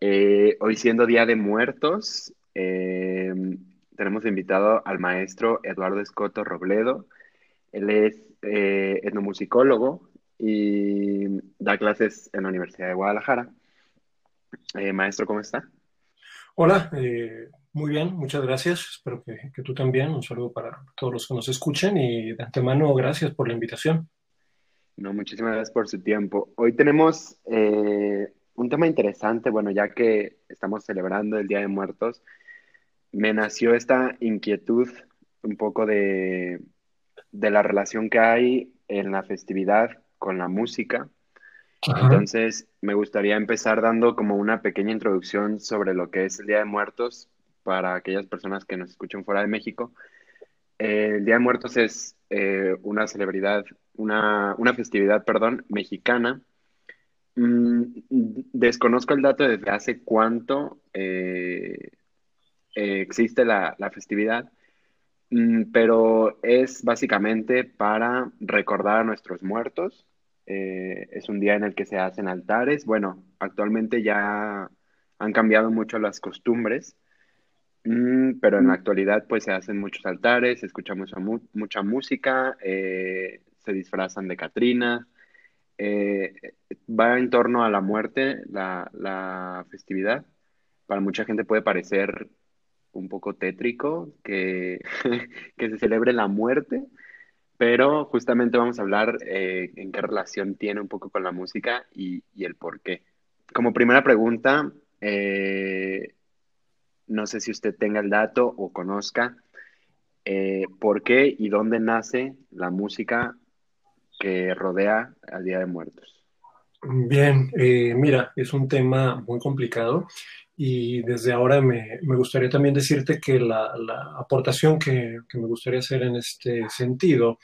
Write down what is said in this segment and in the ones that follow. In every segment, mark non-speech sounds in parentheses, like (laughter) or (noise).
eh, hoy siendo Día de Muertos, eh, tenemos invitado al maestro Eduardo Escoto Robledo. Él es eh, etnomusicólogo y da clases en la Universidad de Guadalajara. maestro, ¿cómo está? Hola, muy bien, muchas gracias. Espero que, que, tú también. Un saludo para todos los que nos escuchen y de antemano gracias por la invitación. No, muchísimas gracias por su tiempo. Hoy tenemos un tema interesante, bueno, ya que estamos celebrando el Día de Muertos, me nació esta inquietud un poco de, la relación que hay en la festividad con la música. Entonces, me gustaría empezar dando como una pequeña introducción sobre lo que es el Día de Muertos para aquellas personas que nos escuchan fuera de México. el Día de Muertos es eh, una celebridad, una, una festividad, perdón, mexicana desconozco el dato desde hace cuánto eh, eh, existe la, festividad, mm, pero es básicamente para recordar a nuestros muertos. Eh, es un día en el que se hacen altares. Bueno, actualmente ya han cambiado mucho las costumbres, mm, pero en la actualidad pues se hacen muchos altares, se escucha mucha, mucha música, se disfrazan de Catrina eh, va en torno a la muerte, la, festividad. Para mucha gente puede parecer un poco tétrico que, (laughs) que se celebre la muerte, pero justamente vamos a hablar eh, en qué relación tiene un poco con la música y, el por qué. Como primera pregunta, eh, no sé si usted tenga el dato o conozca por qué y dónde nace la música que rodea al Día de Muertos? Bien, eh, mira, es un tema muy complicado y desde ahora me, gustaría también decirte que la, aportación que, me gustaría hacer en este sentido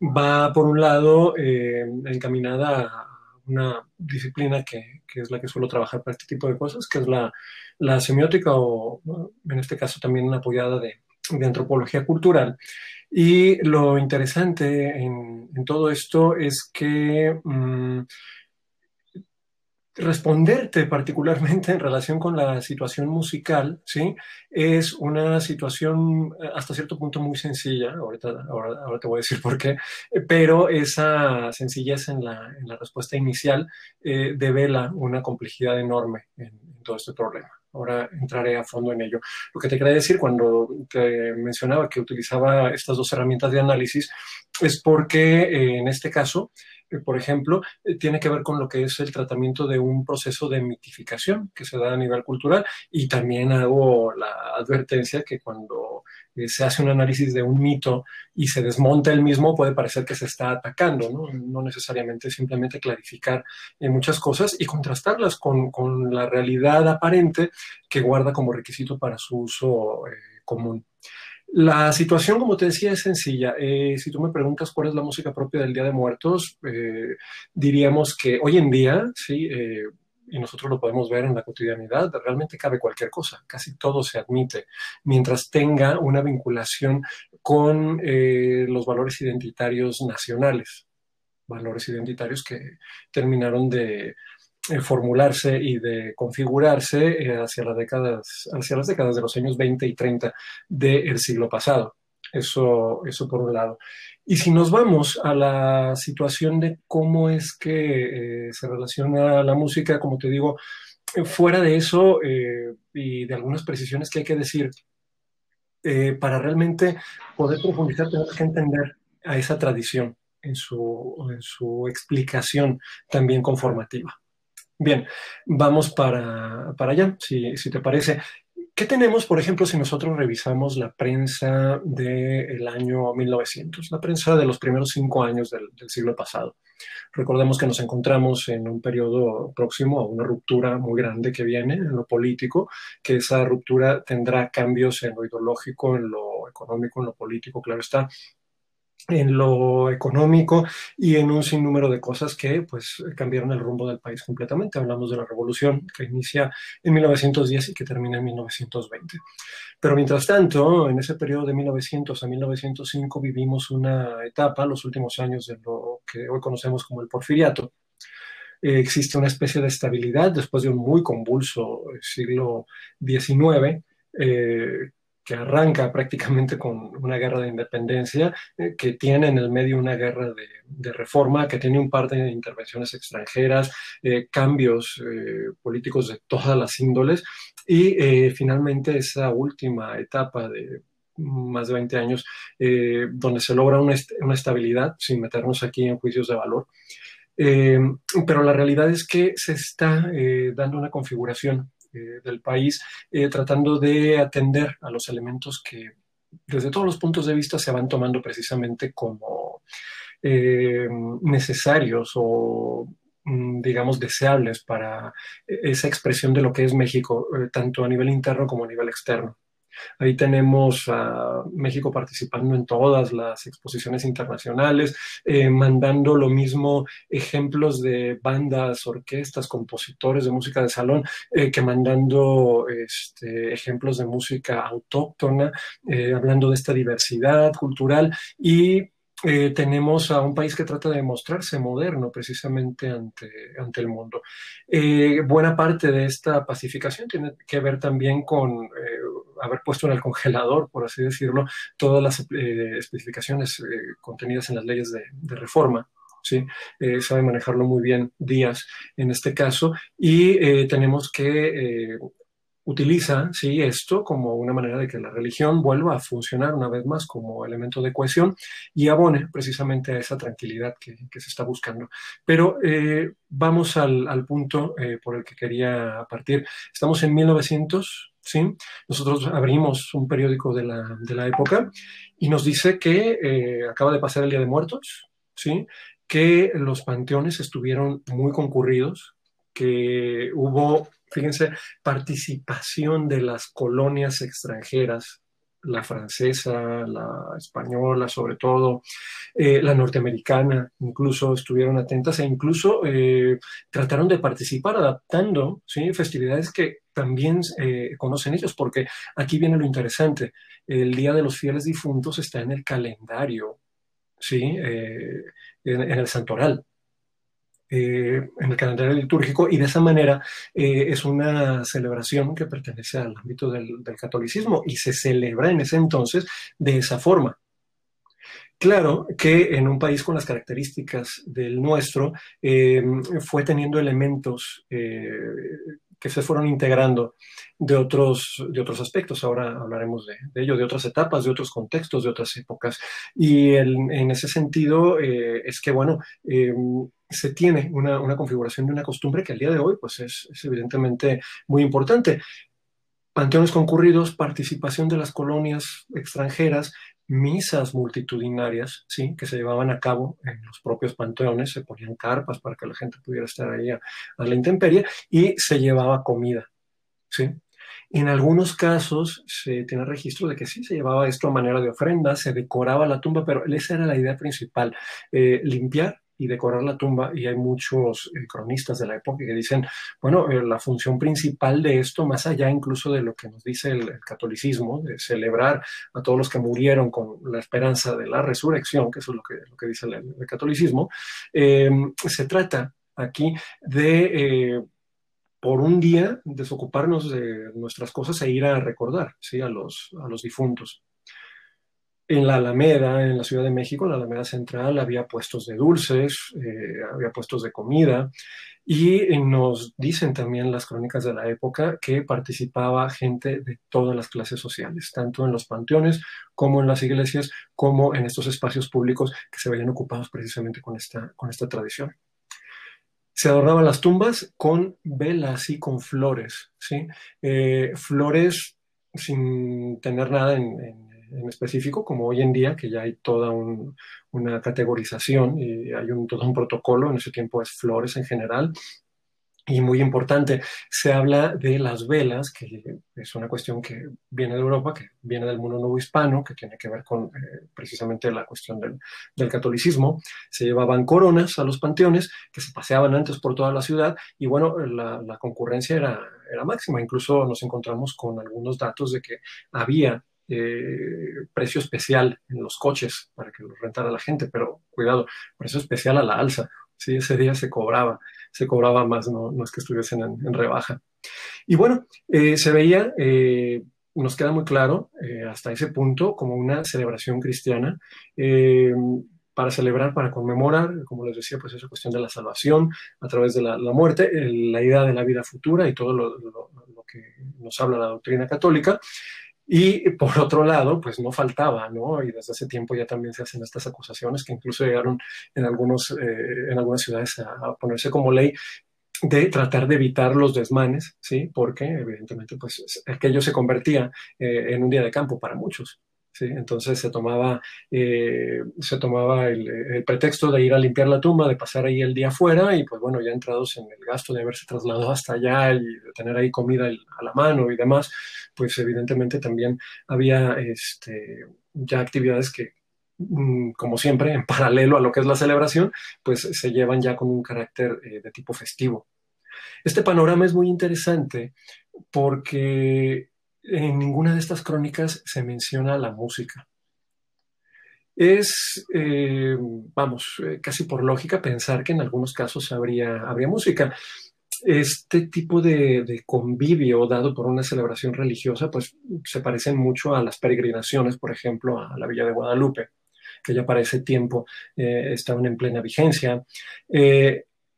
va, por un lado, eh, encaminada a una disciplina que, es la que suelo trabajar para este tipo de cosas, que es la, semiótica o, en este caso, también apoyada de, de antropología cultural. Y lo interesante en, todo esto es que mm, responderte particularmente en relación con la situación musical, ¿sí? Es una situación eh, hasta cierto punto muy sencilla, ahorita, ahora, te voy a decir por qué, pero esa sencillez en la, respuesta inicial eh, devela una complejidad enorme en todo este problema. Ahora entraré a fondo en ello. Lo que te quería decir cuando te mencionaba que utilizaba estas dos herramientas de análisis es porque eh, en este caso, eh, por ejemplo, eh, tiene que ver con lo que es el tratamiento de un proceso de mitificación que se da a nivel cultural y también hago la advertencia que cuando se hace un análisis de un mito y se desmonta el mismo, puede parecer que se está atacando, no, necesariamente simplemente clarificar eh, muchas cosas y contrastarlas con, la realidad aparente que guarda como requisito para su uso eh, común. La situación, como te decía, es sencilla. si tú me preguntas cuál es la música propia del Día de Muertos, diríamos que hoy en día, sí, y nosotros lo podemos ver en la cotidianidad, realmente cabe cualquier cosa, casi todo se admite, mientras tenga una vinculación con eh, los valores identitarios nacionales, valores identitarios que terminaron de eh, formularse y de configurarse eh, hacia, las décadas, hacia las décadas de los años 20 y 30 del siglo pasado. Eso, eso por un lado. Y si nos vamos a la situación de cómo es que eh, se relaciona la música, como te digo, eh, fuera de eso eh, y de algunas precisiones que hay que decir, para realmente poder profundizar tenemos que entender a esa tradición en su, en su explicación también conformativa. Bien, vamos para, para allá, si, si te parece. ¿Qué tenemos, por ejemplo, si nosotros revisamos la prensa del año 1900, la prensa de los primeros cinco años del, siglo pasado? Recordemos que nos encontramos en un periodo próximo a una ruptura muy grande que viene en lo político, que esa ruptura tendrá cambios en lo ideológico, en lo económico, en lo político, claro está, en lo económico y en un sinnúmero de cosas que pues cambiaron el rumbo del país completamente. Hablamos de la revolución que inicia en 1910 y que termina en 1920. Pero mientras tanto, en ese periodo de 1900 a 1905 vivimos una etapa, los últimos años de lo que hoy conocemos como el porfiriato. Eh, existe una especie de estabilidad después de un muy convulso siglo XIX. Eh, que arranca prácticamente con una guerra de independencia, eh, que tiene en el medio una guerra de, reforma, que tiene un par de intervenciones extranjeras, eh, cambios eh, políticos de todas las índoles, y finalmente esa última etapa de más de 20 años, donde se logra una, una, estabilidad, sin meternos aquí en juicios de valor. pero la realidad es que se está dando una configuración eh, del país, eh, tratando de atender a los elementos que desde todos los puntos de vista se van tomando precisamente como eh, necesarios o mm, digamos, deseables para esa expresión de lo que es México, tanto a nivel interno como a nivel externo. Ahí tenemos a México participando en todas las exposiciones internacionales, eh, mandando lo mismo ejemplos de bandas, orquestas, compositores de música de salón, eh, que mandando este, ejemplos de música autóctona, eh, hablando de esta diversidad cultural y tenemos a un país que trata de mostrarse moderno precisamente ante, ante el mundo. buena parte de esta pacificación tiene que ver también con haber puesto en el congelador, por así decirlo, todas las eh, especificaciones eh, contenidas en las leyes de, reforma. ¿sí? Eh, sabe manejarlo muy bien Díaz en este caso y tenemos que utiliza ¿sí? esto como una manera de que la religión vuelva a funcionar una vez más como elemento de cohesión y abone precisamente a esa tranquilidad que, se está buscando. Pero vamos al, al punto por el que quería partir. Estamos en 1900. ¿sí? Nosotros abrimos un periódico de la, de la época y nos dice que eh, acaba de pasar el Día de Muertos, ¿sí? que los panteones estuvieron muy concurridos, que hubo, fíjense, participación de las colonias extranjeras la francesa, la española sobre todo, eh, la norteamericana, incluso estuvieron atentas e incluso eh, trataron de participar adaptando ¿sí? festividades que también eh, conocen ellos, porque aquí viene lo interesante, el Día de los Fieles Difuntos está en el calendario, ¿sí? en, en el santoral. Eh, en el calendario litúrgico y de esa manera eh, es una celebración que pertenece al ámbito del, catolicismo y se celebra en ese entonces de esa forma. Claro que en un país con las características del nuestro eh, fue teniendo elementos que se fueron integrando de otros, de otros aspectos. Ahora hablaremos de, ello, de otras etapas, de otros contextos, de otras épocas. Y en ese sentido es que, bueno, se tiene una, configuración de una costumbre que al día de hoy pues es, evidentemente muy importante. Panteones concurridos, participación de las colonias extranjeras, misas multitudinarias, ¿sí? que se llevaban a cabo en los propios panteones, se ponían carpas para que la gente pudiera estar ahí a, la intemperie y se llevaba comida. ¿sí? En algunos casos se tiene registro de que sí se llevaba esto a manera de ofrenda, se decoraba la tumba, pero esa era la idea principal, eh, limpiar y decorar la tumba. Y hay muchos eh, cronistas de la época que dicen, bueno, eh, la función principal de esto, más allá incluso de lo que nos dice el, catolicismo, de celebrar a todos los que murieron con la esperanza de la resurrección, que eso es lo que, lo que dice el, catolicismo, em, se trata aquí de... Eh, por un día desocuparnos de nuestras cosas e ir a recordar ¿sí? a, los, a los difuntos en la Alameda, en la Ciudad de México, en la Alameda Central, había puestos de dulces, eh, había puestos de comida, y nos dicen también las crónicas de la época que participaba gente de todas las clases sociales, tanto en los panteones como en las iglesias, como en estos espacios públicos que se veían ocupados precisamente con esta, con esta tradición. Se adornaban las tumbas con velas y con flores, ¿sí? Eh, flores sin tener nada en en específico, como hoy en día, que ya hay toda una categorización y hay un, todo un protocolo, en ese tiempo es flores en general, y muy importante, se habla de las velas, que es una cuestión que viene de Europa, que viene del mundo nuevo hispano, que tiene que ver con eh, precisamente la cuestión del, catolicismo. Se llevaban coronas a los panteones que se paseaban antes por toda la ciudad y bueno, la, la concurrencia era, era máxima. Incluso nos encontramos con algunos datos de que había eh, precio especial en los coches para que los rentara la gente, pero cuidado, precio especial a la alza. Sí, ese día se cobraba se cobraba más, no, es que estuviesen en, rebaja. Y bueno, eh, se veía, eh, nos queda muy claro hasta ese punto como una celebración cristiana para celebrar, para conmemorar, como les decía, pues esa cuestión de la salvación a través de la, muerte, la idea de la vida futura y todo lo, que nos habla la doctrina católica. Y por otro lado, pues no faltaba, ¿no? Y desde ese tiempo ya también se hacen estas acusaciones que incluso llegaron en, algunos, eh, en algunas ciudades a, ponerse como ley de tratar de evitar los desmanes, ¿sí? Porque evidentemente pues aquello se convertía eh, en un día de campo para muchos, ¿sí? Entonces se tomaba, eh, se tomaba el, pretexto de ir a limpiar la tumba, de pasar ahí el día afuera y pues bueno, ya entrados en el gasto de haberse trasladado hasta allá y de tener ahí comida a la mano y demás, pues evidentemente también había este, ya actividades que, mm, como siempre, en paralelo a lo que es la celebración, pues se llevan ya con un carácter eh, de tipo festivo. Este panorama es muy interesante porque en ninguna de estas crónicas se menciona la música. Es, eh, vamos, eh, casi por lógica pensar que en algunos casos habría, habría música. Este tipo de, convivio dado por una celebración religiosa, pues se parecen mucho a las peregrinaciones, por ejemplo, a la Villa de Guadalupe, que ya para ese tiempo eh, estaban en plena vigencia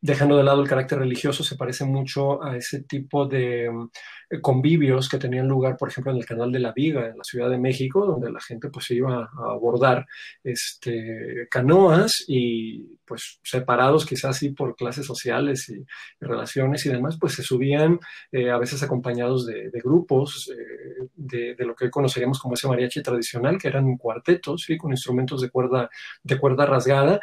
dejando de lado el carácter religioso, se parece mucho a ese tipo de mm, convivios que tenían lugar, por ejemplo, en el Canal de la Viga, en la Ciudad de México, donde la gente pues iba a abordar este, canoas y pues separados quizás sí por clases sociales y, relaciones y demás, pues se subían eh, a veces acompañados de, grupos eh, de, lo que hoy conoceríamos como ese mariachi tradicional, que eran cuartetos, ¿sí? con instrumentos de cuerda, de cuerda rasgada,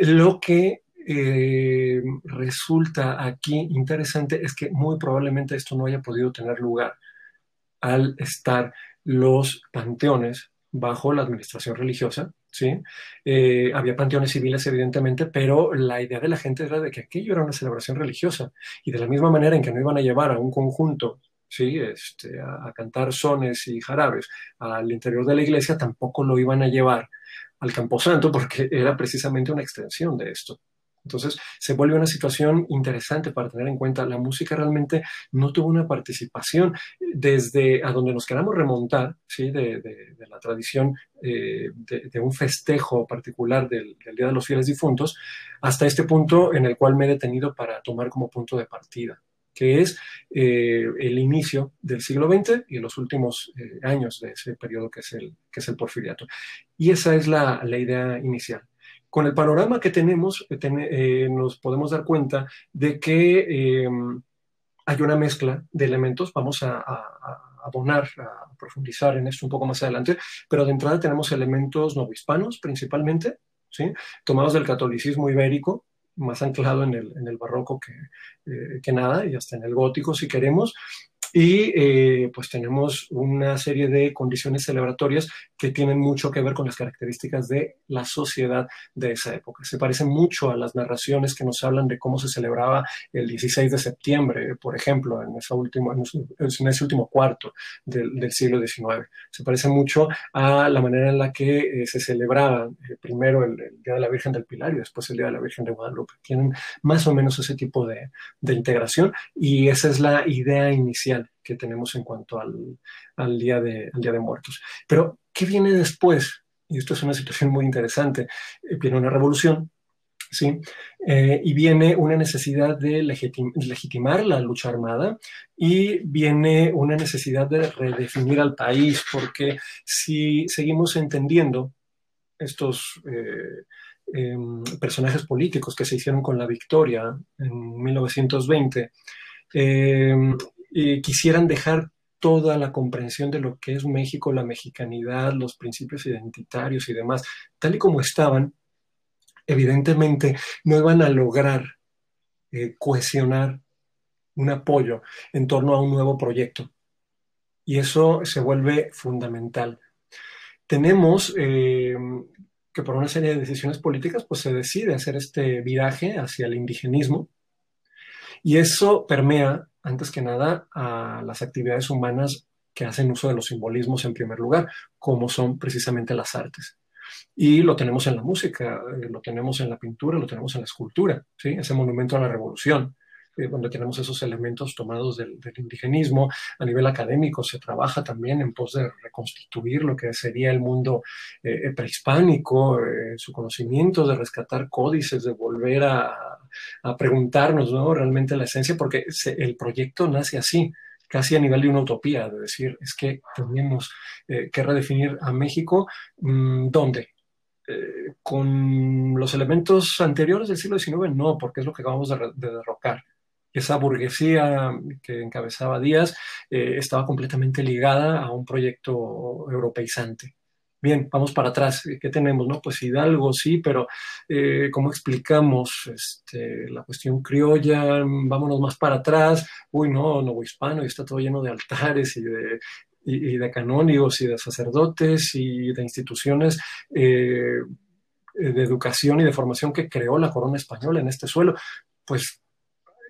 lo que eh, resulta aquí interesante es que muy probablemente esto no haya podido tener lugar al estar los panteones bajo la administración religiosa, ¿sí? Eh, había panteones civiles, evidentemente, pero la idea de la gente era de que aquello era una celebración religiosa. Y de la misma manera en que no iban a llevar a un conjunto, ¿sí? Este, a cantar sones y jarabes al interior de la iglesia, tampoco lo iban a llevar al Camposanto, porque era precisamente una extensión de esto. Entonces se vuelve una situación interesante para tener en cuenta. La música realmente no tuvo una participación desde a donde nos queramos remontar, ¿sí? de, la tradición eh, de, un festejo particular del, Día de los Fieles Difuntos, hasta este punto en el cual me he detenido para tomar como punto de partida que es eh, el inicio del siglo XX y los últimos eh, años de ese periodo que es el, que es el porfiriato. Y esa es la, la idea inicial con el panorama que tenemos, eh, eh, nos podemos dar cuenta de que em, hay una mezcla de elementos. Vamos a, abonar, a profundizar en esto un poco más adelante, pero de entrada tenemos elementos novohispanos principalmente, ¿sí? tomados del catolicismo ibérico, más anclado en el, barroco que, eh, que, nada, y hasta en el gótico si queremos, y eh, pues tenemos una serie de condiciones celebratorias que tienen mucho que ver con las características de la sociedad de esa época. Se parecen mucho a las narraciones que nos hablan de cómo se celebraba el 16 de septiembre, por ejemplo, en, esa última, en ese último cuarto del, del, siglo XIX. Se parece mucho a la manera en la que eh, se celebraba eh, primero el, Día de la Virgen del Pilar y después el Día de la Virgen de Guadalupe. Tienen más o menos ese tipo de, de integración y esa es la idea inicial que tenemos en cuanto al, día de, Día de Muertos. Pero, ¿qué viene después? Y esto es una situación muy interesante. Eh, viene una revolución, ¿sí? Eh, y viene una necesidad de legitimar la lucha armada y viene una necesidad de redefinir al país, porque si seguimos entendiendo estos eh, em, personajes políticos que se hicieron con la victoria en 1920, quisieran dejar toda la comprensión de lo que es México, la mexicanidad, los principios identitarios y demás, tal y como estaban, evidentemente no iban a lograr eh, cohesionar un apoyo en torno a un nuevo proyecto. Y eso se vuelve fundamental. Tenemos eh, que por una serie de decisiones políticas, pues se decide hacer este viraje hacia el indigenismo. Y eso permea, antes que nada, a las actividades humanas que hacen uso de los simbolismos en primer lugar, como son precisamente las artes. Y lo tenemos en la música, eh, lo tenemos en la pintura, lo tenemos en la escultura, ¿sí? ese monumento a la revolución, eh, donde tenemos esos elementos tomados del, indigenismo. A nivel académico se trabaja también en pos de reconstituir lo que sería el mundo eh, prehispánico, su conocimiento, de rescatar códices, de volver a, preguntarnos ¿no? realmente la esencia, porque el proyecto nace así casi a nivel de una utopía, de decir, es que tenemos que redefinir a México, mm, ¿dónde? Eh, con los elementos anteriores del siglo XIX, no, porque es lo que acabamos de, derrocar. Esa burguesía que encabezaba Díaz eh, estaba completamente ligada a un proyecto europeizante. Bien, vamos para atrás. ¿Qué tenemos? No? Pues Hidalgo, sí, pero eh, ¿cómo explicamos este, la cuestión criolla? Vámonos más para atrás. Uy, no, nuevo hispano, y está todo lleno de altares y de y, de canónigos y de sacerdotes y de instituciones eh, de educación y de formación que creó la corona española en este suelo, pues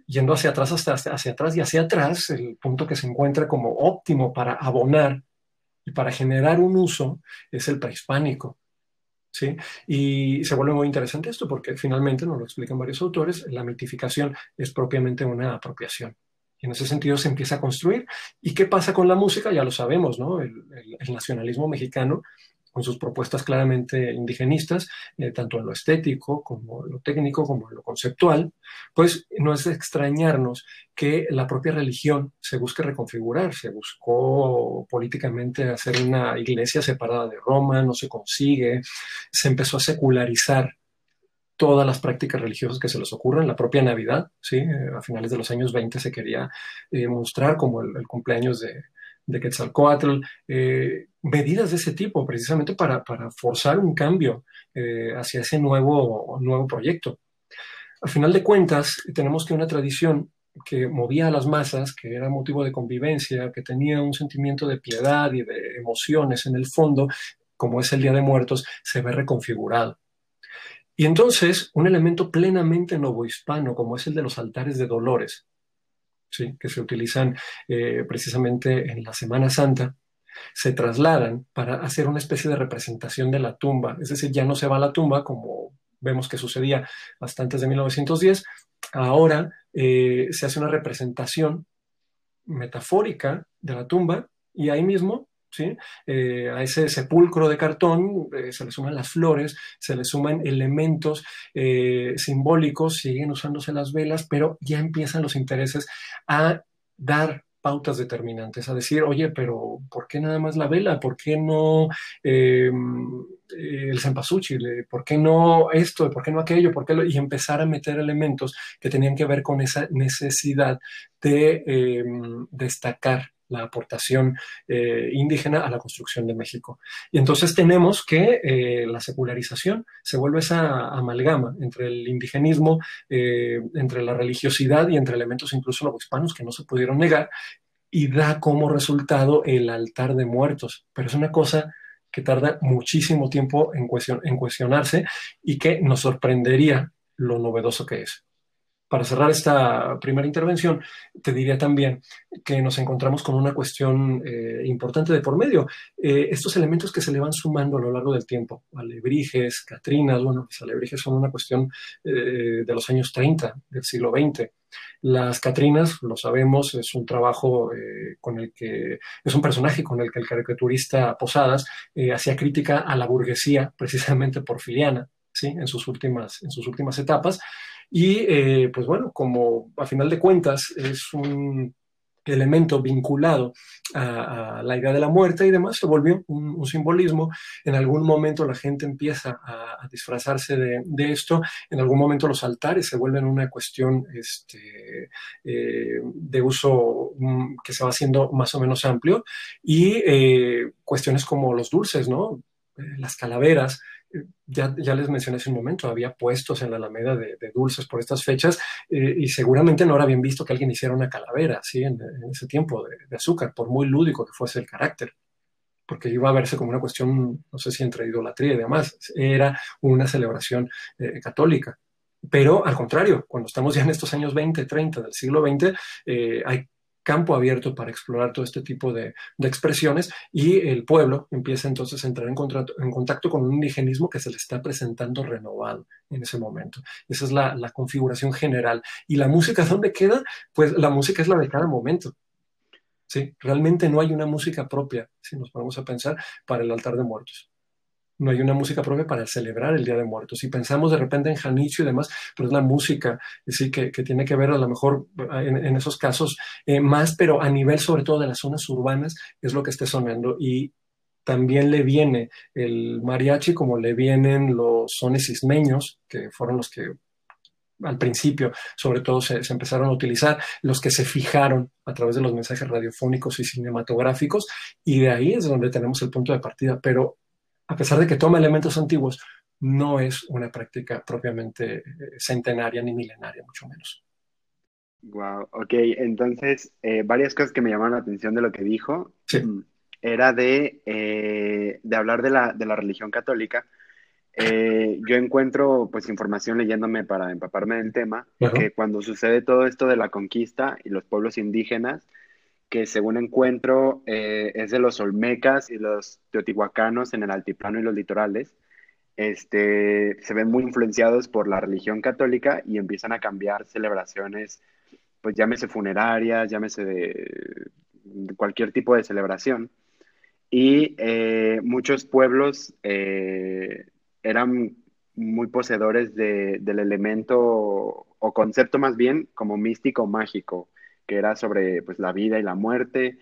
yendo hacia atrás hasta, hacia atrás y hacia atrás, el punto que se encuentra como óptimo para abonar y para generar un uso es el prehispánico. ¿Sí? Y se vuelve muy interesante esto porque finalmente, nos lo explican varios autores, la mitificación es propiamente una apropiación. Y en ese sentido se empieza a construir. ¿Y qué pasa con la música? Ya lo sabemos, ¿no? El, nacionalismo mexicano, con sus propuestas claramente indigenistas, eh, tanto en lo estético como en lo técnico, como en lo conceptual, pues no es de extrañarnos que la propia religión se busque reconfigurar. Se buscó políticamente hacer una iglesia separada de Roma, no se consigue, se empezó a secularizar todas las prácticas religiosas que se les ocurran. La propia Navidad, ¿sí? Eh, a finales de los años 20 se quería eh, mostrar como el, cumpleaños de, de Quetzalcoatl, eh, medidas de ese tipo, precisamente para, forzar un cambio hacia ese nuevo, nuevo proyecto. Al final de cuentas, tenemos que una tradición que movía a las masas, que era motivo de convivencia, que tenía un sentimiento de piedad y de emociones en el fondo, como es el Día de Muertos, se ve reconfigurado. Y entonces, un elemento plenamente novohispano, como es el de los altares de dolores, que se utilizan eh, precisamente en la Semana Santa, se trasladan para hacer una especie de representación de la tumba. Es decir, ya no se va a la tumba como vemos que sucedía hasta antes de 1910. Ahora eh, se hace una representación metafórica de la tumba y ahí mismo eh, a ese sepulcro de cartón eh, se le suman las flores, se le suman elementos eh, simbólicos, siguen usándose las velas, pero ya empiezan los intereses a dar pautas determinantes, a decir, oye, pero ¿por qué nada más la vela? ¿Por qué no em, el cempasúchil? ¿Por qué no esto? ¿Por qué no aquello? ¿Por qué Y empezar a meter elementos que tenían que ver con esa necesidad de em, destacar la aportación eh, indígena a la construcción de México. Y entonces tenemos que eh, la secularización se vuelve esa amalgama entre el indigenismo, eh, entre la religiosidad y entre elementos incluso hispanos que no se pudieron negar, y da como resultado el altar de muertos. Pero es una cosa que tarda muchísimo tiempo en, en cuestionarse y que nos sorprendería lo novedoso que es para cerrar esta primera intervención, te diría también que nos encontramos con una cuestión eh, importante de por medio. Eh, estos elementos que se le van sumando a lo largo del tiempo, alebrijes, catrinas, bueno, los alebrijes son una cuestión eh, de los años 30 del siglo XX. Las Catrinas, lo sabemos, es un trabajo con el que, es un personaje con el que el caricaturista Posadas hacía crítica a la burguesía, precisamente porfiriana, ¿sí? en, sus últimas, en sus últimas etapas. Y eh, pues bueno, como a final de cuentas es un elemento vinculado a, la idea de la muerte y demás, se volvió un, simbolismo. En algún momento la gente empieza a, disfrazarse de, esto, en algún momento los altares se vuelven una cuestión este, eh, de uso mm, que se va haciendo más o menos amplio y eh, cuestiones como los dulces, ¿no? Las calaveras, ya, ya, les mencioné hace un momento, había puestos en la Alameda de, dulces por estas fechas eh, y seguramente no era bien visto que alguien hiciera una calavera ¿sí? en, ese tiempo de, azúcar, por muy lúdico que fuese el carácter, porque iba a verse como una cuestión, no sé si entre idolatría y demás, era una celebración eh, católica. Pero al contrario, cuando estamos ya en estos años 20, 30 del siglo XX, eh, hay campo abierto para explorar todo este tipo de, expresiones y el pueblo empieza entonces a entrar en, en, contacto con un indigenismo que se le está presentando renovado en ese momento. Esa es la, configuración general. ¿Y la música dónde queda? Pues la música es la de cada momento. ¿sí? Realmente no hay una música propia, si nos ponemos a pensar, para el altar de muertos no hay una música propia para celebrar el Día de Muertos. Y pensamos de repente en Janicio y demás, pero es la música sí, que, tiene que ver a lo mejor eh, en, esos casos eh, más, pero a nivel sobre todo de las zonas urbanas es lo que esté sonando. Y también le viene el mariachi como le vienen los sones ismeños, que fueron los que al principio, sobre todo, se, se, empezaron a utilizar, los que se fijaron a través de los mensajes radiofónicos y cinematográficos, y de ahí es donde tenemos el punto de partida. Pero a pesar de que toma elementos antiguos, no es una práctica propiamente eh, centenaria ni milenaria, mucho menos. Wow, ok, entonces eh, varias cosas que me llamaron la atención de lo que dijo. Mm, era de, eh, de hablar de la, de la, religión católica. yo encuentro pues información leyéndome para empaparme del tema, que cuando sucede todo esto de la conquista y los pueblos indígenas, que según encuentro eh, es de los olmecas y los teotihuacanos en el altiplano y los litorales, este, se ven muy influenciados por la religión católica y empiezan a cambiar celebraciones, pues llámese funerarias, llámese de, cualquier tipo de celebración. Y eh, muchos pueblos eh, eran muy poseedores del elemento o concepto más bien como místico mágico que era sobre pues, la vida y la muerte,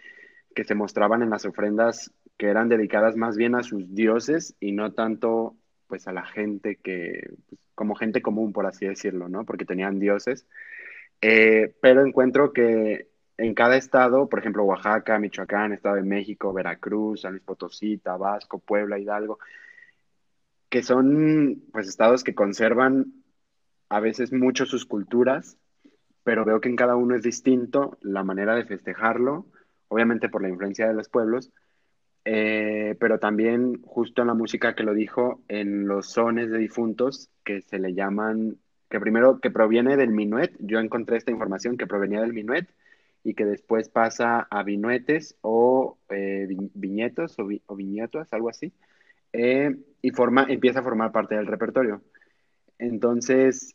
que se mostraban en las ofrendas que eran dedicadas más bien a sus dioses y no tanto pues a la gente que, pues, como gente común, por así decirlo, ¿no? Porque tenían dioses. Eh, pero encuentro que en cada estado, por ejemplo, Oaxaca, Michoacán, Estado de México, Veracruz, San Luis Potosí, Tabasco, Puebla, Hidalgo, que son pues estados que conservan a veces mucho sus culturas pero veo que en cada uno es distinto la manera de festejarlo, obviamente por la influencia de los pueblos, eh, pero también justo en la música que lo dijo, en los sones de difuntos que se le llaman, que primero que proviene del minuet, yo encontré esta información que provenía del minuet y que después pasa a vinuetes o eh, viñetos o, vi, algo así, eh, y forma, empieza a formar parte del repertorio. Entonces,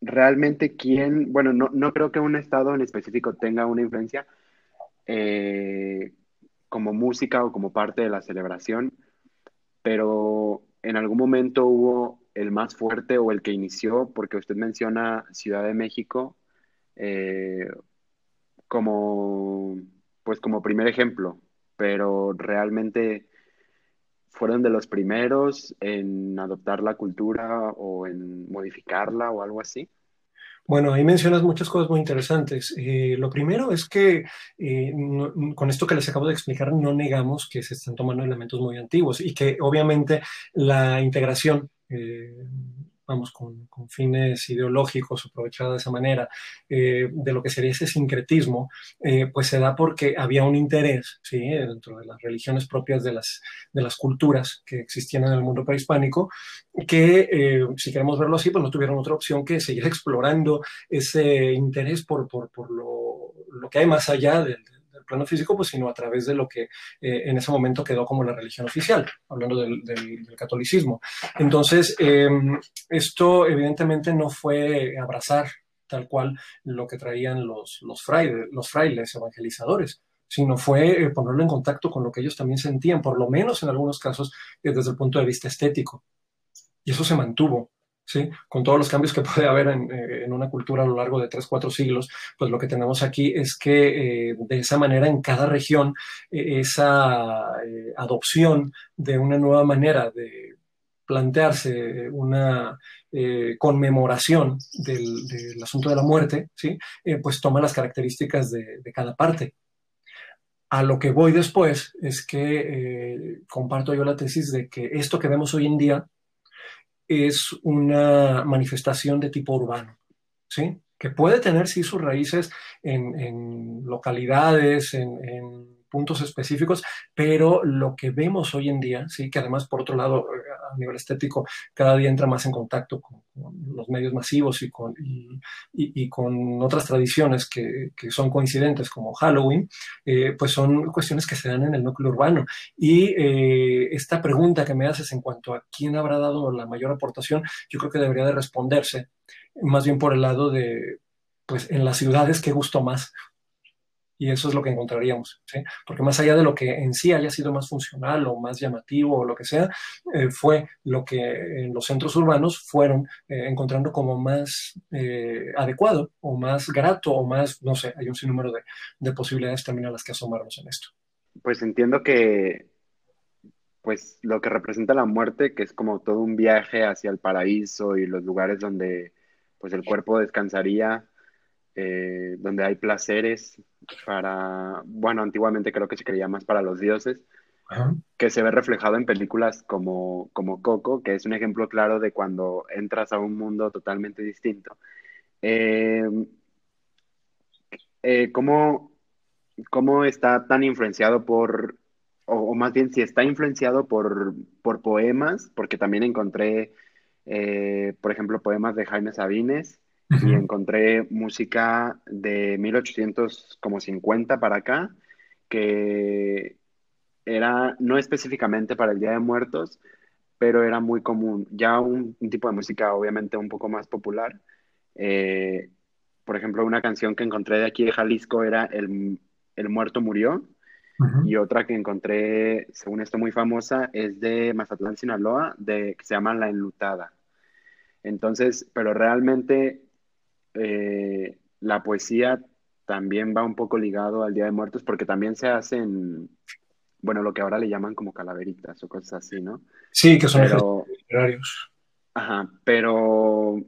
realmente quién, bueno, no, no, creo que un estado en específico tenga una influencia eh, como música o como parte de la celebración, pero en algún momento hubo el más fuerte o el que inició, porque usted menciona Ciudad de México eh, como, pues como primer ejemplo, pero realmente fueron de los primeros en adoptar la cultura o en modificarla o algo así? Bueno, ahí mencionas muchas cosas muy interesantes. Eh, lo primero es que eh, con esto que les acabo de explicar, no negamos que se están tomando elementos muy antiguos y que obviamente la integración eh, vamos, con, fines ideológicos, aprovechada de esa manera, eh, de lo que sería ese sincretismo, eh, pues se da porque había un interés, ¿sí? dentro de las religiones propias de las, de las culturas que existían en el mundo prehispánico, que, eh, si queremos verlo así, pues no tuvieron otra opción que seguir (laughs) explorando ese interés por, por, por lo, lo, que hay más allá del plano físico, pues sino a través de lo que eh, en ese momento quedó como la religión oficial, hablando del, catolicismo. Entonces, em, esto evidentemente no fue abrazar tal cual lo que traían los, frailes, los frailes evangelizadores, sino fue eh, ponerlo en contacto con lo que ellos también sentían, por lo menos en algunos casos eh, desde el punto de vista estético. Y eso se mantuvo ¿sí? Con todos los cambios que (laughs) puede haber en, eh, en, una cultura a lo largo de tres, cuatro siglos, pues lo que tenemos aquí es que eh, de esa manera en cada región eh, esa eh, adopción de una nueva manera de plantearse una eh, conmemoración del, del, asunto de la muerte, ¿sí? pues toma las características de, de cada parte. A lo que voy después es que eh, comparto yo la tesis de que esto que vemos hoy en día es una manifestación de tipo urbano, ¿sí? Que puede tener, sí, sus raíces en, en localidades, en, en puntos específicos, pero lo que vemos hoy en día, sí, que además por otro lado a nivel estético cada día entra más en contacto con, con los medios masivos y con, y, y, y con otras tradiciones que, que, son coincidentes como Halloween, eh, pues son cuestiones que se dan en el núcleo urbano. Y eh, esta pregunta que me haces en cuanto a quién habrá dado la mayor aportación, yo creo que debería de responderse más bien por el lado de, pues en las ciudades, ¿qué gustó más? Y eso es lo que encontraríamos, ¿sí? Porque más allá de lo que en sí haya sido más funcional o más llamativo o lo que sea, eh, fue lo que en los centros urbanos fueron eh, encontrando como más eh, adecuado o más grato o más, no sé, hay un sinnúmero de, de posibilidades también a las que asomarnos en esto. Pues entiendo que pues lo que representa la muerte, que es como todo un viaje hacia el paraíso y los lugares donde pues el cuerpo descansaría, eh, donde hay placeres para, bueno, antiguamente creo que se creía más para los dioses, Ajá. que se ve reflejado en películas como, como Coco, que es un ejemplo claro de cuando entras a un mundo totalmente distinto. Eh, eh, ¿cómo, ¿Cómo está tan influenciado por, o, o, más bien si está influenciado por, por poemas, porque también encontré, por ejemplo, poemas de Jaime Sabines, y encontré música de 1850 para acá, que era no específicamente para el Día de Muertos, pero era muy común. Ya un, un tipo de música obviamente un poco más popular. Eh, por ejemplo, una canción que encontré de aquí de Jalisco era El, el Muerto Murió. Uh -huh. Y otra que encontré, según esto muy famosa, es de Mazatlán, Sinaloa, de, que se llama La Enlutada. Entonces, pero realmente eh, la poesía también va un poco ligado al Día de Muertos porque también se hacen, bueno, lo que ahora le llaman como calaveritas o cosas así, ¿no? Sí, que son pero, literarios. Ajá, pero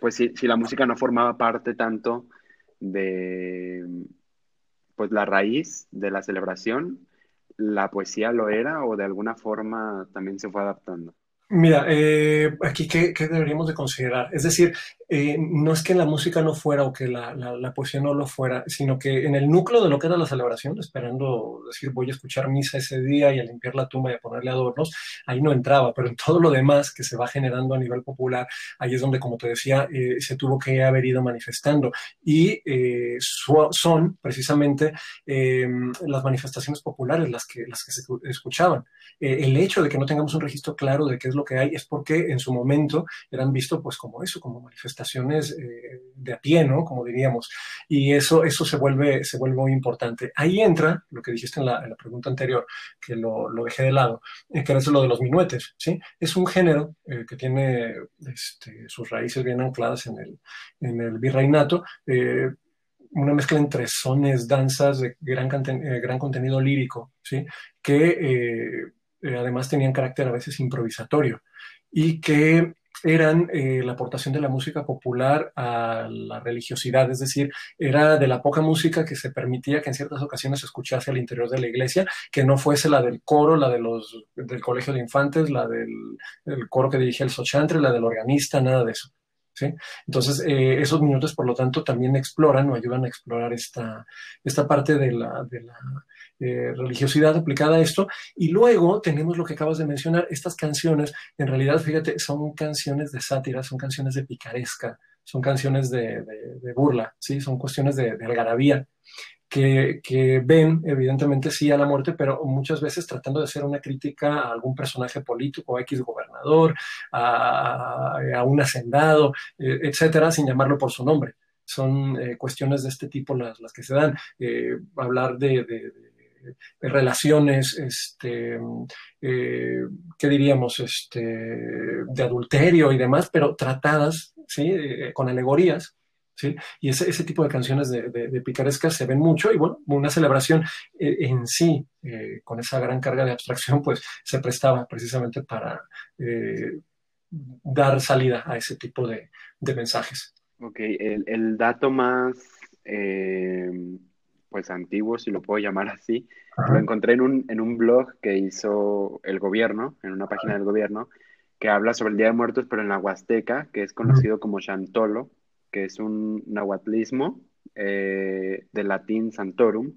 pues si, si, la música no formaba parte tanto de pues la raíz de la celebración, la poesía lo era o de alguna forma también se fue adaptando. Mira, eh, aquí ¿qué, ¿qué, deberíamos de considerar? Es decir, eh, no es que la música no fuera o que la, la, la, poesía no lo fuera, sino que en el núcleo de lo que era la celebración, esperando decir voy a escuchar misa ese día y a limpiar la tumba y a ponerle adornos, ahí no entraba, pero en todo lo demás que se va generando a nivel popular, ahí es donde, como te decía, eh, se tuvo que haber ido manifestando. Y eh, son precisamente las manifestaciones populares las que, las que se escuchaban. el hecho de que no tengamos un registro claro de qué es lo que hay es porque en su momento eran vistos pues como eso, como manifestaciones eh, de a pie, ¿no? Como diríamos. Y eso, eso se, vuelve, se vuelve muy importante. Ahí entra lo que dijiste en la, en la pregunta anterior, que lo, lo, dejé de lado, eh, que es lo de los minuetes, ¿sí? Es un género eh, que tiene este, sus raíces bien ancladas en el, en el virreinato, eh, una mezcla entre sones, danzas de gran, eh, gran contenido lírico, ¿sí? Que eh, además tenían carácter a veces improvisatorio y que eran eh, la aportación de la música popular a la religiosidad, es decir, era de la poca música que se permitía que en ciertas ocasiones se escuchase al interior de la iglesia, que no fuese la del coro, la de los, del colegio de infantes, la del, coro que dirigía el sochantre, la del organista, nada de eso. Entonces, eh, esos minutos, por lo tanto, también exploran o ayudan a explorar esta, esta parte de la, de la eh, religiosidad aplicada a esto. Y luego tenemos lo que acabas de mencionar, estas canciones, en realidad, fíjate, son canciones de sátira, son canciones de picaresca, son canciones de, burla, ¿sí? son cuestiones de, de algarabía. Que, ven, evidentemente, sí a la muerte, pero muchas veces tratando de hacer una crítica a algún personaje político, a X gobernador, a, un hacendado, eh, etcétera, sin llamarlo por su nombre. Son eh, cuestiones de este tipo las, las que se dan. Eh, hablar de relaciones, este, ¿qué diríamos?, este, de adulterio y demás, pero tratadas, ¿sí?, con alegorías, ¿sí? Y ese, ese tipo de canciones de, de, picarescas se ven mucho y bueno, una celebración en sí, con esa gran carga de abstracción, pues se prestaba precisamente para dar salida a ese tipo de, de mensajes. Ok, el, el dato más eh, pues antiguo, si lo puedo llamar así, lo encontré en un, en un blog que hizo el gobierno, en una página del gobierno, que habla sobre el Día de Muertos, pero en la Huasteca, que es conocido como Chantolo, que es un nahuatlismo eh, del latín Santorum,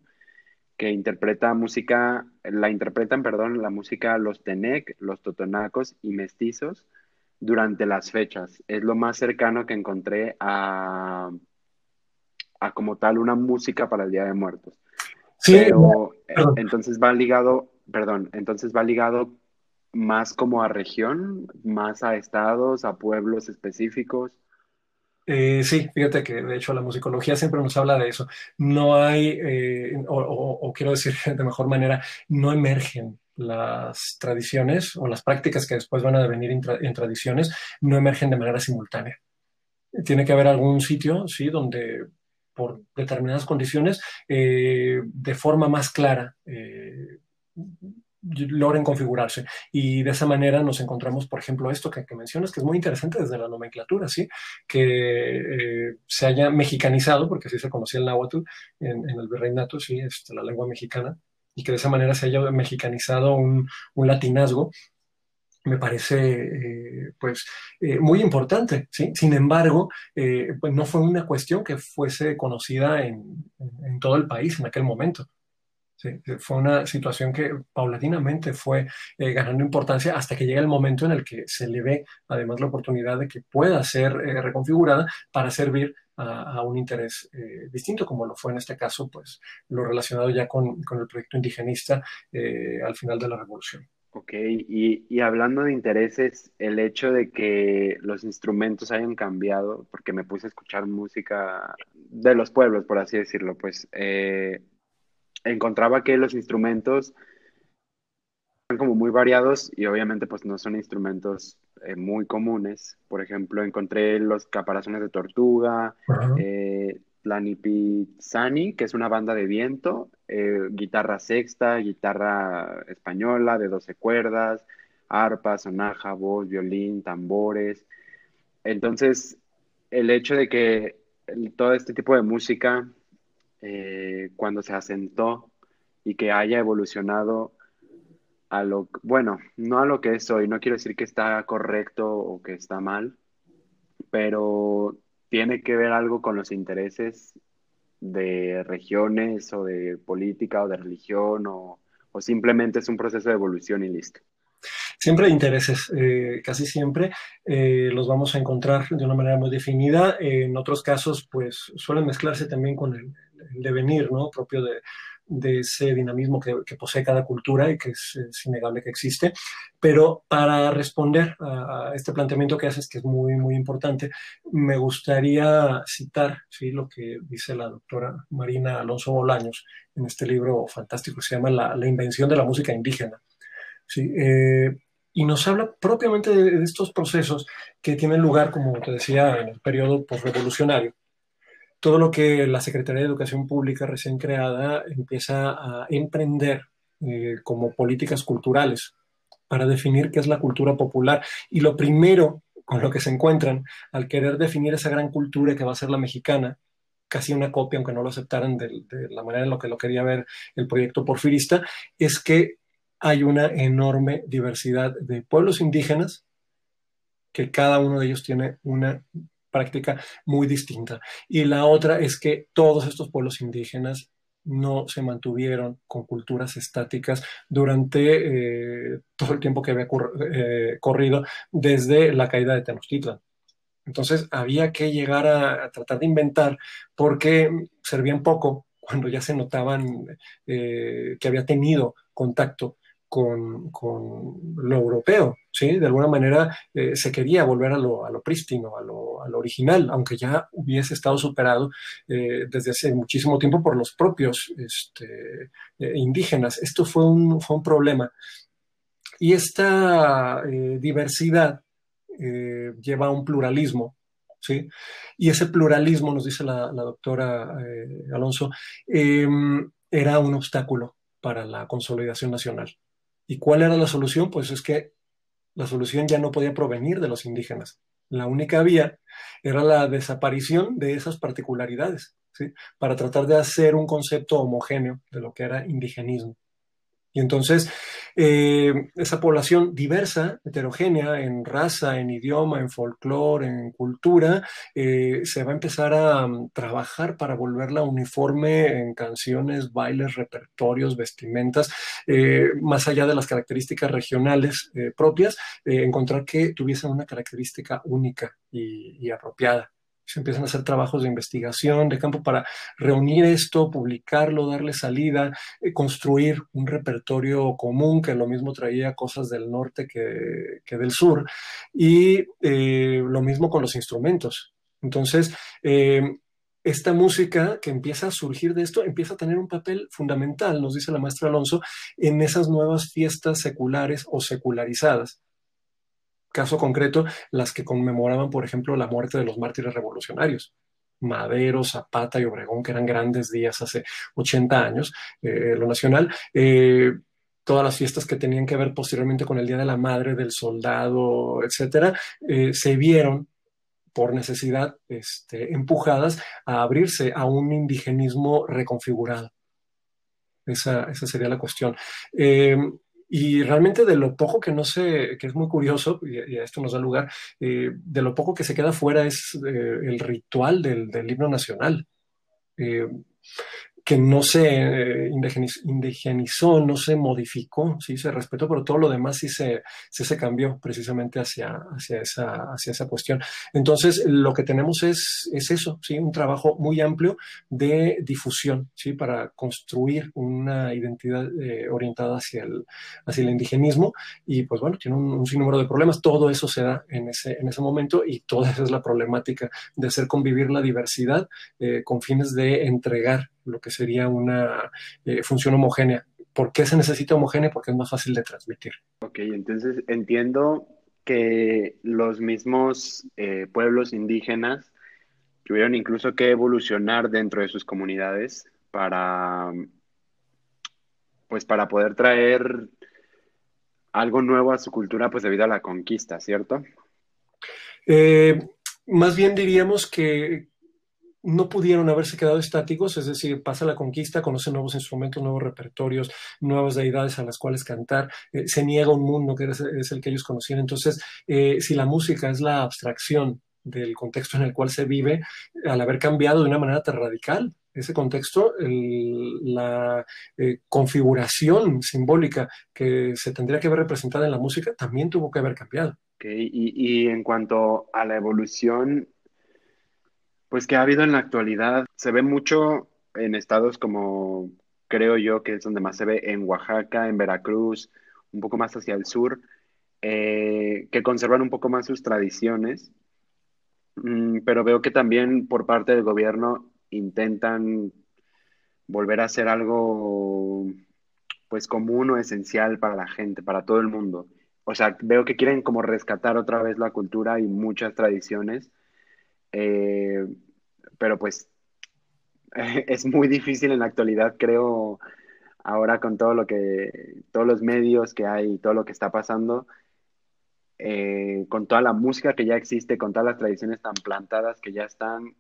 que interpreta música, la interpretan, perdón, la música los Tenec, los Totonacos y Mestizos, durante las fechas. Es lo más cercano que encontré a, a como tal una música para el Día de Muertos. Sí, Pero eh, entonces va ligado, perdón, entonces va ligado más como a región, más a estados, a pueblos específicos. Eh, sí, fíjate que de hecho la musicología siempre nos habla de eso. No hay, eh, o, o, quiero decir (laughs) de mejor manera, no emergen las tradiciones o las prácticas que después van a devenir en, tradiciones no emergen de manera simultánea. Tiene que haber algún sitio, sí, donde por determinadas condiciones, eh, de forma más clara, eh, logren configurarse. Y de esa manera nos encontramos, por ejemplo, esto que, mencionas, que es muy interesante desde la nomenclatura, ¿sí? Que eh, se haya mexicanizado, porque así se conocía el náhuatl en, el virreinato, ¿sí? Este, la lengua mexicana, y que de esa manera se haya mexicanizado un, latinazgo, me parece eh, pues eh, muy importante. Sin embargo, eh, pues no fue una cuestión que fuese conocida en, todo el país en aquel momento. Fue una situación que paulatinamente fue ganando importancia hasta que llega el momento en el que se le ve además la oportunidad de que pueda ser reconfigurada para servir a, un interés distinto, como lo fue en este caso, pues lo relacionado ya con, con el proyecto indigenista al final de la revolución. Ok, y, y, hablando de intereses, el hecho de que los instrumentos hayan cambiado, porque me puse a escuchar música de los pueblos, por así decirlo, pues eh, encontraba que los instrumentos son como muy variados y obviamente pues no son instrumentos eh, muy comunes. Por ejemplo, encontré los caparazones de tortuga, eh, la Nipizani, que es una banda de viento, eh, guitarra sexta, guitarra española de 12 cuerdas, arpa, sonaja, voz, violín, tambores. Entonces, el hecho de que todo este tipo de música, cuando se asentó y que haya evolucionado a lo, bueno, no a lo que es hoy, no quiero decir que está correcto o que está mal, pero tiene que ver algo con los intereses de regiones o de política o de religión o, simplemente es un proceso de evolución y listo. Siempre hay intereses, eh, casi siempre eh, los vamos a encontrar de una manera muy definida. en otros casos, pues suelen mezclarse también con el, el devenir ¿no? propio de, de ese dinamismo que, posee cada cultura y que es, innegable que existe. Pero para responder a, este planteamiento que haces, que es muy, muy importante, me gustaría citar ¿sí? lo que dice la doctora Marina Alonso Bolaños en este libro fantástico que se llama La, invención de la música indígena. ¿sí? Eh, y nos habla propiamente de, de, estos procesos que tienen lugar, como te decía, en el periodo postrevolucionario todo lo que la Secretaría de Educación Pública recién creada empieza a emprender eh, como políticas culturales para definir qué es la cultura popular. Y lo primero con lo que se encuentran al querer definir esa gran cultura que va a ser la mexicana, casi una copia, aunque no lo aceptaran de, la manera en la que lo quería ver el proyecto porfirista, es que hay una enorme diversidad de pueblos indígenas, que cada uno de ellos tiene una práctica muy distinta. Y la otra es que todos estos pueblos indígenas no se mantuvieron con culturas estáticas durante eh, todo el tiempo que había eh, corrido desde la caída de Tenochtitlan. Entonces había que llegar a, tratar de inventar porque servían poco cuando ya se notaban eh, que había tenido contacto con, lo europeo, ¿sí? De alguna manera eh, se quería volver a lo, prístino, a lo, original, aunque ya hubiese estado superado eh, desde hace muchísimo tiempo por los propios este, eh, indígenas. Esto fue un, fue un problema. Y esta diversidad lleva a un pluralismo, ¿sí? Y ese pluralismo, nos dice la, la doctora Alonso, em, era un obstáculo para la consolidación nacional. ¿Y cuál era la solución? Pues es que la solución ya no podía provenir de los indígenas. La única vía era la desaparición de esas particularidades, ¿sí? para tratar de hacer un concepto homogéneo de lo que era indigenismo. Y entonces, eh, esa población diversa, heterogénea en raza, en idioma, en folclore, en cultura, eh, se va a empezar a um, trabajar para volverla uniforme en canciones, bailes, repertorios, vestimentas, eh, más allá de las características regionales propias, encontrar que tuviesen una característica única y apropiada se empiezan a hacer trabajos de investigación de campo para reunir esto, publicarlo, darle salida, eh, construir un repertorio común que lo mismo traía cosas del norte que, del sur y eh, lo mismo con los instrumentos. Entonces, eh, esta música que empieza a surgir de esto empieza a tener un papel fundamental, nos dice la maestra Alonso, en esas nuevas fiestas seculares o secularizadas caso concreto, las que conmemoraban, por ejemplo, la muerte de los mártires revolucionarios. Madero, Zapata y Obregón, que eran grandes días hace 80 años, eh, lo nacional, eh, todas las fiestas que tenían que ver posteriormente con el Día de la Madre, del Soldado, etcétera, eh, se vieron por necesidad este, empujadas a abrirse a un indigenismo reconfigurado. Esa, esa sería la cuestión. Y realmente de lo poco que no sé, que es muy curioso, y, esto nos da lugar, eh, de lo poco que se queda fuera es eh, el ritual del, del himno nacional. Eh, que no se eh, indigenizó, no se modificó, sí se respetó, pero todo lo demás sí se, se cambió precisamente hacia, hacia, esa, hacia esa cuestión. Entonces, lo que tenemos es, es eso, ¿sí? un trabajo muy amplio de difusión ¿sí? para construir una identidad eh, orientada hacia el, hacia el indigenismo y pues bueno, tiene un, sinnúmero de problemas. Todo eso se da en ese, en ese momento y toda (laughs) esa es la problemática de hacer convivir la diversidad eh, con fines de entregar lo que sería una eh, función homogénea. ¿Por qué se necesita homogénea? Porque es más fácil de transmitir. Ok, entonces entiendo que los mismos eh, pueblos indígenas tuvieron incluso que evolucionar dentro de sus comunidades para, pues para poder traer algo nuevo a su cultura, pues debido a la conquista, ¿cierto? Eh, más bien diríamos que, no pudieron haberse quedado estáticos, es decir, pasa la conquista, conocen nuevos instrumentos, nuevos repertorios, nuevas deidades a las cuales cantar, eh, se niega un mundo que es, el que ellos conocían. Entonces, eh, si la música es la abstracción del contexto en el cual se vive, al haber cambiado de una manera tan radical ese contexto, la eh, configuración simbólica que se tendría que ver representada en la música también tuvo que haber cambiado. y, y en cuanto a la evolución pues que ha habido en la actualidad. Se ve mucho en estados como creo yo que es donde más se ve, en Oaxaca, en Veracruz, un poco más hacia el sur, eh, que conservan un poco más sus tradiciones, mm, pero veo que también por parte del gobierno intentan volver a hacer algo pues común o esencial para la gente, para todo el mundo. O sea, veo que quieren como rescatar otra vez la cultura y muchas tradiciones eh, pero pues (laughs) es muy difícil en la actualidad, creo, ahora con todo lo que, todos los medios que hay, todo lo que está pasando, eh, con toda la música que ya existe, con todas las tradiciones tan plantadas que ya están,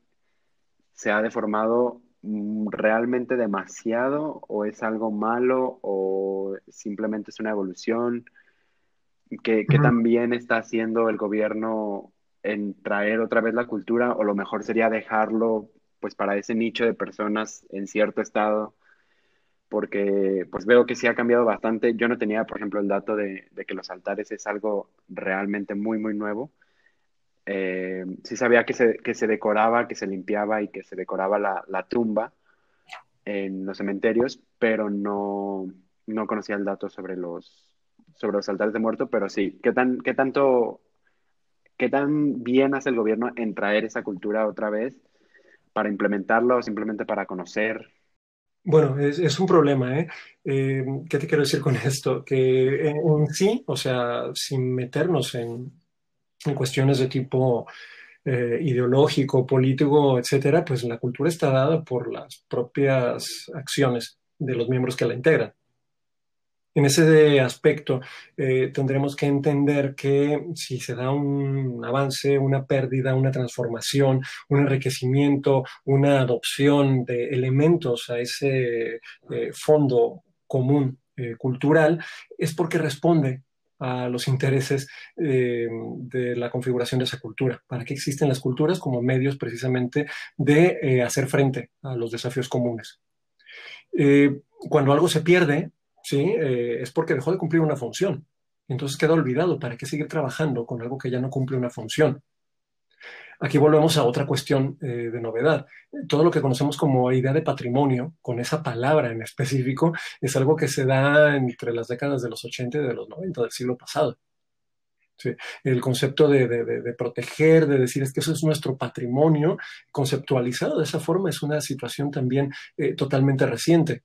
se ha deformado mm, realmente demasiado o es algo malo o simplemente es una evolución que, que también está haciendo el gobierno en traer otra vez la cultura o lo mejor sería dejarlo pues para ese nicho de personas en cierto estado porque pues veo que sí ha cambiado bastante. Yo no tenía, por ejemplo, el dato de, que los altares es algo realmente muy, muy nuevo. Eh, sí sabía que se, que se decoraba, que se limpiaba y que se decoraba la, la tumba en los cementerios, pero no, no conocía el dato sobre los, sobre los altares de muerto, pero sí, ¿qué, tan, qué tanto, qué tan bien hace el gobierno en traer esa cultura otra vez para implementarlo o simplemente para conocer? Bueno, es, un problema, ¿eh? ¿eh? ¿Qué te quiero decir con esto? Que en, sí, o sea, sin meternos en, en cuestiones de tipo eh, ideológico, político, etcétera, pues la cultura está dada por las propias acciones de los miembros que la integran. En ese aspecto eh, tendremos que entender que si se da un avance, una pérdida, una transformación, un enriquecimiento, una adopción de elementos a ese eh, fondo común cultural, es porque responde a los intereses eh, de la configuración de esa cultura. ¿Para qué existen las culturas? Como medios precisamente de eh, hacer frente a los desafíos comunes. Eh, cuando algo se pierde, ¿sí? es porque dejó de cumplir una función. Entonces queda olvidado. ¿Para qué seguir trabajando con algo que ya no cumple una función? Aquí volvemos a otra cuestión eh, de novedad. Todo lo que conocemos como idea de patrimonio, con esa palabra en específico, es algo que se da entre las décadas de los 80 y de los 90 del siglo pasado. El concepto de, proteger, de decir es que eso es nuestro patrimonio, conceptualizado de esa forma, es una situación también eh, totalmente reciente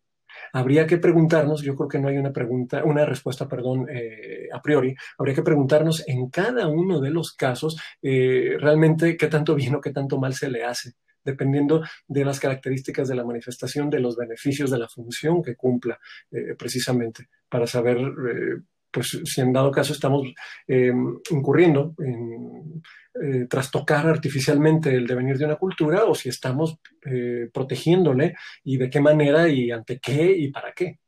habría que preguntarnos, yo creo que no hay una pregunta, una respuesta, perdón, eh, a priori, habría que preguntarnos en cada uno de los casos eh, realmente qué tanto bien o qué tanto mal se le hace dependiendo de las características de la manifestación, de los beneficios de la función que cumpla eh, precisamente, para saber pues si en dado caso estamos incurriendo en eh, trastocar artificialmente el devenir de una cultura o si estamos eh, protegiéndole y de qué manera y ante qué y para qué.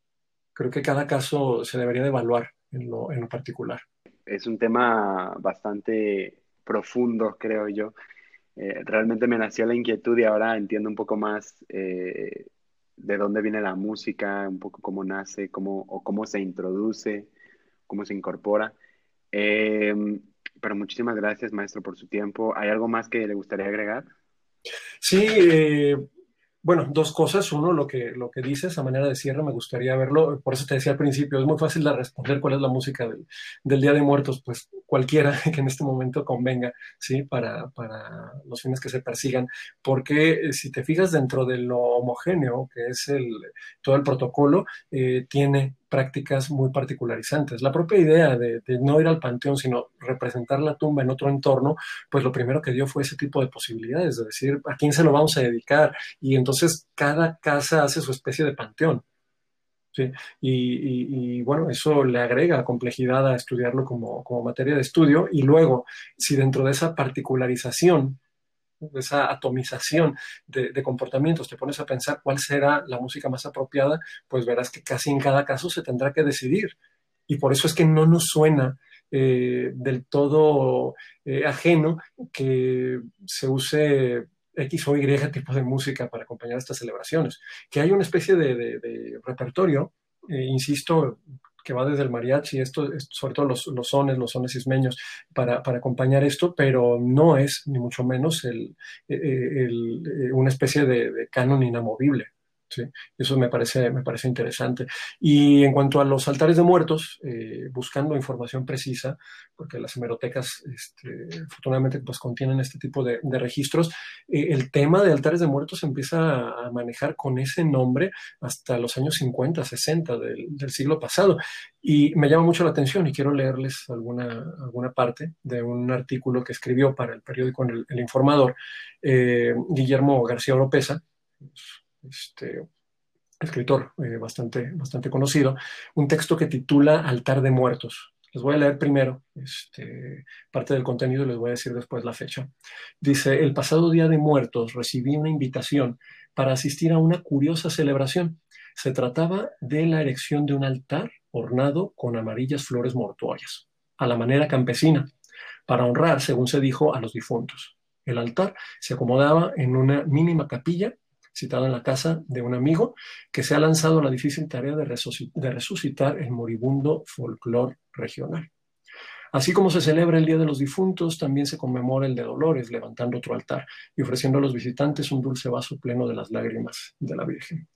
Creo que cada caso se debería de evaluar en lo, particular. Es un tema bastante profundo, creo yo. Eh, realmente me nació la inquietud y ahora entiendo un poco más de dónde viene la música, un poco cómo nace, cómo, o cómo se introduce, cómo se incorpora. Pero muchísimas gracias, maestro, por su tiempo. ¿Hay algo más que le gustaría agregar? Sí, eh, bueno, dos cosas. Uno, lo que, lo que dices a manera de cierre, me gustaría verlo. Por eso te decía al principio, es muy fácil de responder cuál es la música del, Día de Muertos, pues cualquiera (laughs) que en este momento convenga, ¿sí? Para, para los fines que se persigan. Porque eh, si te fijas dentro de lo homogéneo, que es el, todo el protocolo, eh, tiene prácticas muy particularizantes. La propia idea de, no ir al panteón, sino representar la tumba en otro entorno, pues lo primero que dio fue ese tipo de posibilidades, de decir, ¿a quién se lo vamos a dedicar? Y entonces cada casa hace su especie de panteón. ¿sí? Y, bueno, eso le agrega complejidad a estudiarlo como, como materia de estudio. Y luego, si dentro de esa particularización esa atomización de, comportamientos, te pones a pensar cuál será la música más apropiada, pues verás que casi en cada caso se tendrá que decidir. Y por eso es que no nos suena eh, del todo eh, ajeno que se use X o Y tipo de música para acompañar estas celebraciones. Que hay una especie de, repertorio, eh, insisto, que va desde el mariachi, esto, sobre todo los, los sones, los sones ismeños, para, para, acompañar esto, pero no es ni mucho menos el, el, una especie de canon inamovible. ¿Sí? Eso me parece, me parece interesante. Y en cuanto a los altares de muertos, eh, buscando información precisa, porque las hemerotecas este, afortunadamente pues, contienen este tipo de, registros, eh, el tema de altares de muertos se empieza a manejar con ese nombre hasta los años 50, 60 del, siglo pasado. Y me llama mucho la atención y quiero leerles alguna, alguna parte de un artículo que escribió para el periódico El, Informador, eh, Guillermo García Oropesa, este, escritor eh, bastante, bastante conocido, un texto que titula Altar de Muertos. Les voy a leer primero este, parte del contenido y les voy a decir después la fecha. Dice, el pasado día de muertos recibí una invitación para asistir a una curiosa celebración. Se trataba de la erección de un altar ornado con amarillas flores mortuorias, a la manera campesina, para honrar, según se dijo, a los difuntos. El altar se acomodaba en una mínima capilla citado en la casa de un amigo, que se ha lanzado a la difícil tarea de, resucitar el moribundo folclore regional. Así como se celebra el Día de los Difuntos, también se conmemora el de Dolores, levantando otro altar y ofreciendo a los visitantes un dulce vaso pleno de las lágrimas de la Virgen.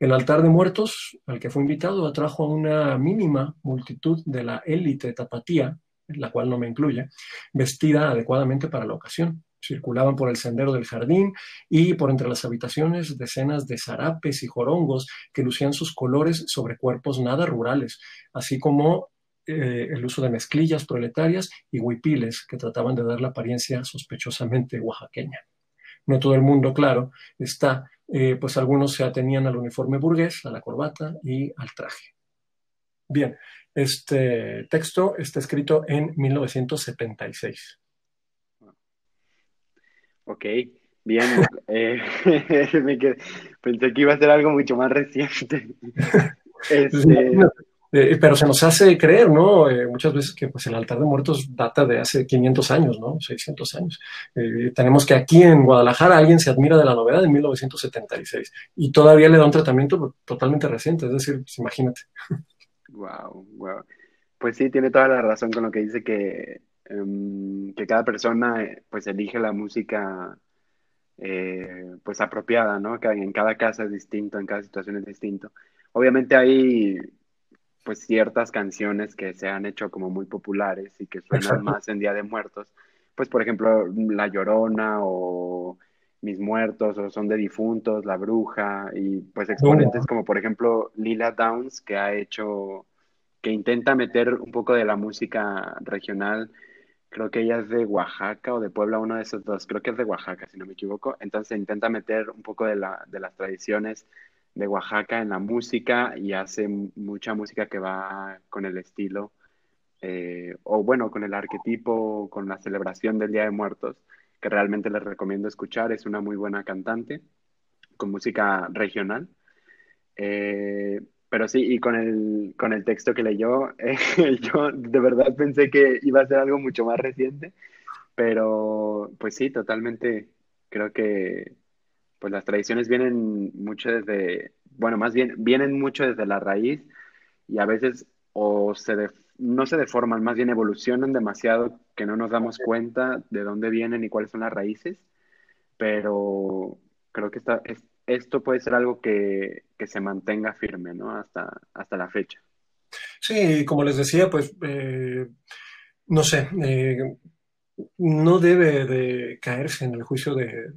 El altar de muertos al que fue invitado atrajo a una mínima multitud de la élite tapatía, la cual no me incluye, vestida adecuadamente para la ocasión. Circulaban por el sendero del jardín y por entre las habitaciones decenas de zarapes y jorongos que lucían sus colores sobre cuerpos nada rurales, así como eh, el uso de mezclillas proletarias y huipiles que trataban de dar la apariencia sospechosamente oaxaqueña. No todo el mundo, claro, está, eh, pues algunos se atenían al uniforme burgués, a la corbata y al traje. Bien, este texto está escrito en 1976. Ok, bien. (laughs) Eh, (laughs) pensé que iba a ser algo mucho más reciente. (laughs) Este, eh, pero se nos hace creer, ¿no? Eh, muchas veces que pues, el altar de muertos data de hace 500 años, ¿no? 600 años. tenemos que aquí en Guadalajara alguien se admira de la novedad de 1976 y todavía le da un tratamiento totalmente reciente, es decir, pues, imagínate. Wow, wow. Pues sí, tiene toda la razón con lo que dice que que cada persona eh, pues elige la música eh, pues apropiada, ¿no? Que en cada casa es distinto, en cada situación es distinto. Obviamente hay pues ciertas canciones que se han hecho como muy populares y que suenan más en Día de Muertos, pues por ejemplo La Llorona o Mis Muertos o Son de Difuntos, La Bruja y pues exponentes como por ejemplo Lila Downs que ha hecho, que intenta meter un poco de la música regional creo que ella es de Oaxaca o de Puebla, uno de esos dos, creo que es de Oaxaca, si no me equivoco. Entonces intenta meter un poco de, la, de las tradiciones de Oaxaca en la música y hace mucha música que va con el estilo, eh, o bueno, con el arquetipo, con la celebración del Día de Muertos, que realmente les recomiendo escuchar. Es una muy buena cantante con música regional. Eh, pero sí, y con el, con el texto que leyó, (laughs) eh, yo de verdad pensé que iba a ser algo mucho más reciente, pero pues sí, totalmente creo que pues las tradiciones vienen mucho desde, bueno, más bien vienen mucho desde la raíz y a veces o se no se deforman, más bien evolucionan demasiado que no nos damos cuenta de dónde vienen y cuáles son las raíces, pero creo que está, esto puede ser algo que, se mantenga firme, ¿no? Hasta, hasta la fecha. Sí, como les decía, pues, eh, no sé, eh, no debe de caerse en el juicio de,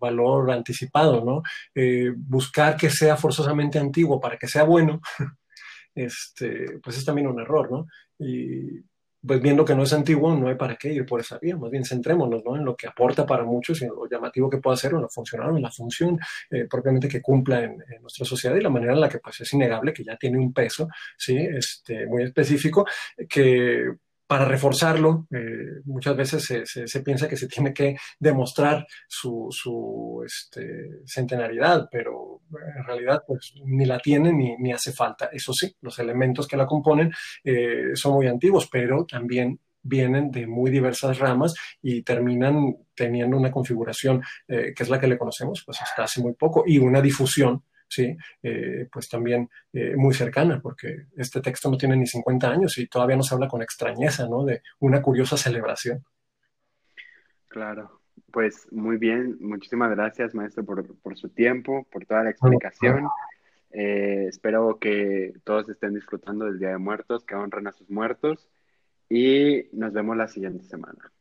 valor anticipado, ¿no? Eh, buscar que sea forzosamente antiguo para que sea bueno, (laughs) este, pues es también un error, ¿no? Pues viendo que no es antiguo, no hay para qué ir por esa vía, más bien centrémonos ¿no? en lo que aporta para muchos y en lo llamativo que pueda ser en lo funcional, en la función eh, propiamente que cumpla en, nuestra sociedad y la manera en la que pues, es innegable que ya tiene un peso ¿sí? este, muy específico que para reforzarlo, eh, muchas veces se, se, piensa que se tiene que demostrar su, su este, centenaridad, pero en realidad pues ni la tiene ni, ni, hace falta. Eso sí, los elementos que la componen eh, son muy antiguos, pero también vienen de muy diversas ramas y terminan teniendo una configuración eh, que es la que le conocemos pues hasta hace muy poco y una difusión ¿sí? Eh, pues también eh, muy cercana, porque este texto no tiene ni 50 años y todavía nos habla con extrañeza, ¿no? De una curiosa celebración. Claro, pues muy bien, muchísimas gracias, maestro, por, su tiempo, por toda la explicación. Eh, espero que todos estén disfrutando del Día de Muertos, que honren a sus muertos y nos vemos la siguiente semana.